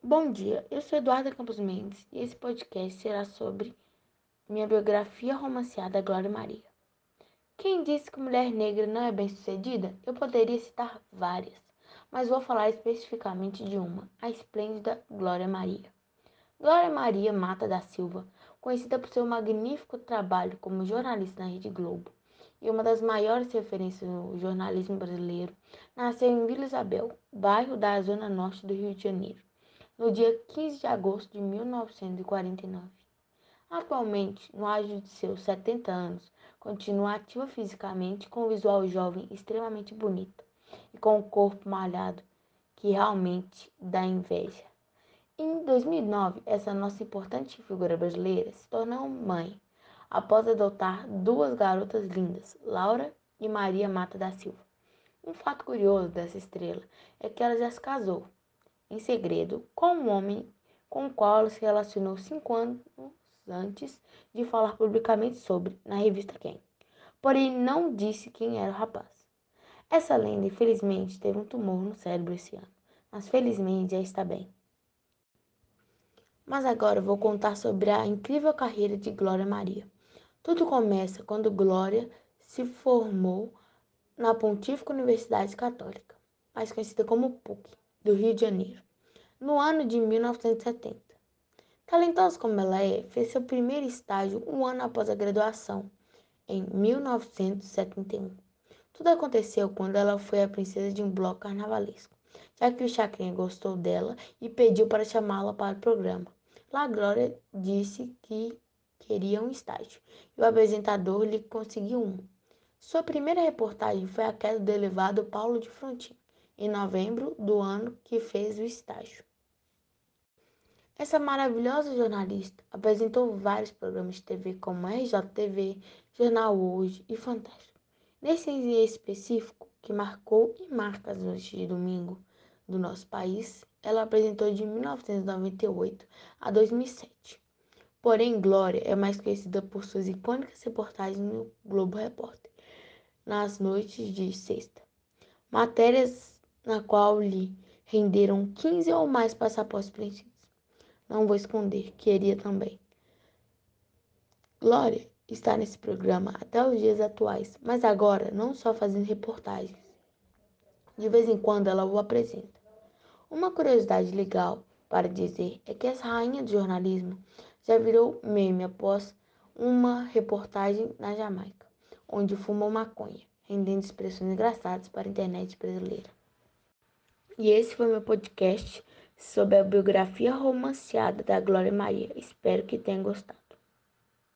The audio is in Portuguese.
Bom dia, eu sou Eduarda Campos Mendes e esse podcast será sobre minha biografia romanceada Glória Maria. Quem disse que mulher negra não é bem-sucedida? Eu poderia citar várias, mas vou falar especificamente de uma, a esplêndida Glória Maria. Glória Maria Mata da Silva, conhecida por seu magnífico trabalho como jornalista na Rede Globo e uma das maiores referências no jornalismo brasileiro, nasceu em Vila Isabel, bairro da zona norte do Rio de Janeiro no dia 15 de agosto de 1949. Atualmente, no auge de seus 70 anos, continua ativa fisicamente com um visual jovem extremamente bonito e com um corpo malhado que realmente dá inveja. Em 2009, essa nossa importante figura brasileira se tornou mãe após adotar duas garotas lindas, Laura e Maria Mata da Silva. Um fato curioso dessa estrela é que ela já se casou em segredo com um homem com o qual ela se relacionou cinco anos antes de falar publicamente sobre, na revista Quem. Porém, não disse quem era o rapaz. Essa lenda, infelizmente, teve um tumor no cérebro esse ano, mas felizmente já está bem. Mas agora vou contar sobre a incrível carreira de Glória Maria. Tudo começa quando Glória se formou na Pontífica Universidade Católica, mais conhecida como PUC do Rio de Janeiro, no ano de 1970. Talentosa como ela é, fez seu primeiro estágio um ano após a graduação, em 1971. Tudo aconteceu quando ela foi a princesa de um bloco carnavalesco, já que o Chacrinha gostou dela e pediu para chamá-la para o programa. Lá Glória disse que queria um estágio e o apresentador lhe conseguiu um. Sua primeira reportagem foi a queda do elevado Paulo de Frontin em novembro do ano que fez o estágio. Essa maravilhosa jornalista apresentou vários programas de TV como RJTV, Jornal Hoje e Fantástico. Nesse em específico, que marcou e marca as noites de domingo do nosso país, ela apresentou de 1998 a 2007. Porém, Glória é mais conhecida por suas icônicas reportagens no Globo Repórter, nas noites de sexta. Matérias na qual lhe renderam 15 ou mais passaportes preenchidos. Não vou esconder, queria também. Glória está nesse programa até os dias atuais, mas agora não só fazendo reportagens. De vez em quando ela o apresenta. Uma curiosidade legal para dizer é que essa rainha do jornalismo já virou meme após uma reportagem na Jamaica, onde fumou maconha, rendendo expressões engraçadas para a internet brasileira. E esse foi meu podcast sobre a biografia romanceada da Glória Maria. Espero que tenham gostado.